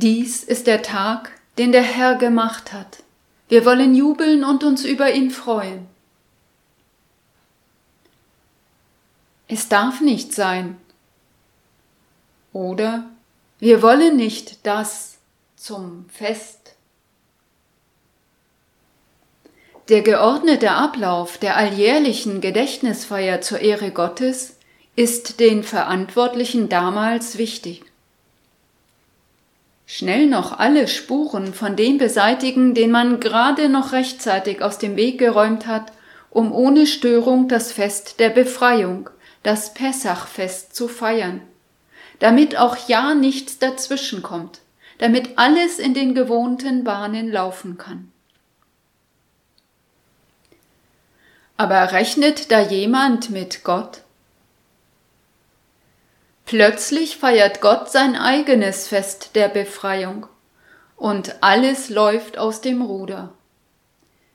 Dies ist der Tag, den der Herr gemacht hat. Wir wollen jubeln und uns über ihn freuen. Es darf nicht sein. Oder wir wollen nicht das zum Fest. Der geordnete Ablauf der alljährlichen Gedächtnisfeier zur Ehre Gottes ist den Verantwortlichen damals wichtig. Schnell noch alle Spuren von dem beseitigen, den man gerade noch rechtzeitig aus dem Weg geräumt hat, um ohne Störung das Fest der Befreiung, das Pessachfest zu feiern, damit auch ja nichts dazwischenkommt, damit alles in den gewohnten Bahnen laufen kann. Aber rechnet da jemand mit Gott? Plötzlich feiert Gott sein eigenes Fest der Befreiung und alles läuft aus dem Ruder.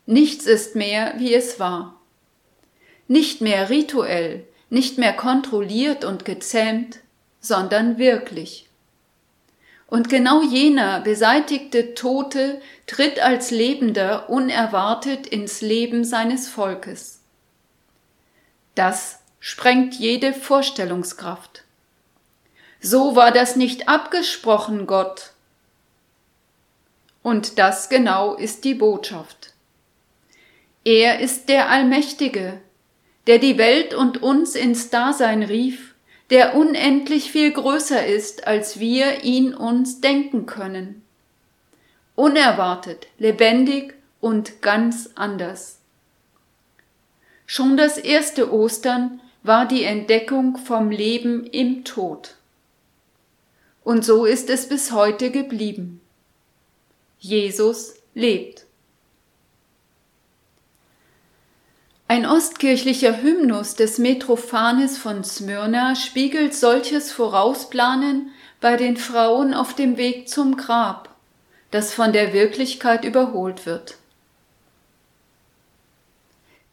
Nichts ist mehr, wie es war. Nicht mehr rituell, nicht mehr kontrolliert und gezähmt, sondern wirklich. Und genau jener beseitigte Tote tritt als Lebender unerwartet ins Leben seines Volkes. Das sprengt jede Vorstellungskraft. So war das nicht abgesprochen, Gott. Und das genau ist die Botschaft. Er ist der Allmächtige, der die Welt und uns ins Dasein rief der unendlich viel größer ist, als wir ihn uns denken können. Unerwartet, lebendig und ganz anders. Schon das erste Ostern war die Entdeckung vom Leben im Tod. Und so ist es bis heute geblieben. Jesus lebt. Ein ostkirchlicher Hymnus des Metrophanes von Smyrna spiegelt solches Vorausplanen bei den Frauen auf dem Weg zum Grab, das von der Wirklichkeit überholt wird.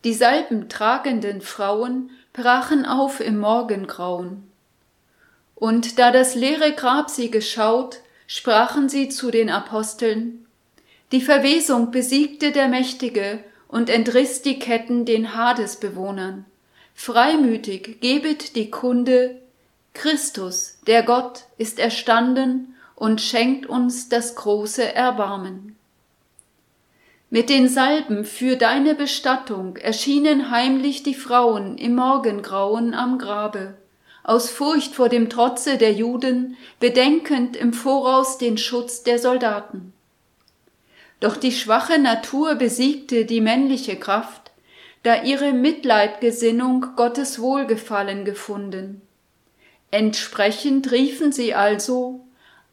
Die salbentragenden Frauen brachen auf im Morgengrauen. Und da das leere Grab sie geschaut, sprachen sie zu den Aposteln, die Verwesung besiegte der Mächtige und entriss die Ketten den Hadesbewohnern. Freimütig gebet die Kunde, Christus, der Gott, ist erstanden und schenkt uns das große Erbarmen. Mit den Salben für deine Bestattung erschienen heimlich die Frauen im Morgengrauen am Grabe, aus Furcht vor dem Trotze der Juden, bedenkend im Voraus den Schutz der Soldaten. Doch die schwache Natur besiegte die männliche Kraft, da ihre Mitleidgesinnung Gottes Wohlgefallen gefunden. Entsprechend riefen sie also,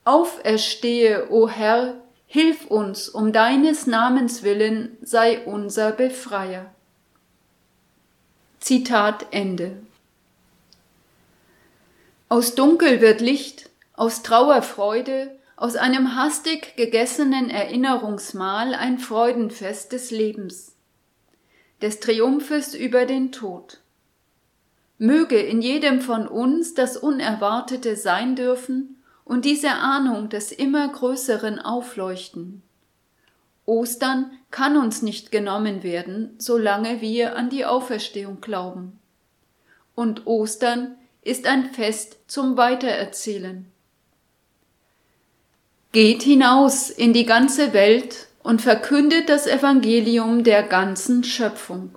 Auferstehe, o Herr, hilf uns, um deines Namens willen sei unser Befreier. Zitat Ende. Aus Dunkel wird Licht, aus Trauer Freude, aus einem hastig gegessenen Erinnerungsmahl ein Freudenfest des Lebens, des Triumphes über den Tod. Möge in jedem von uns das Unerwartete sein dürfen und diese Ahnung des immer größeren aufleuchten. Ostern kann uns nicht genommen werden, solange wir an die Auferstehung glauben. Und Ostern ist ein Fest zum Weitererzählen. Geht hinaus in die ganze Welt und verkündet das Evangelium der ganzen Schöpfung.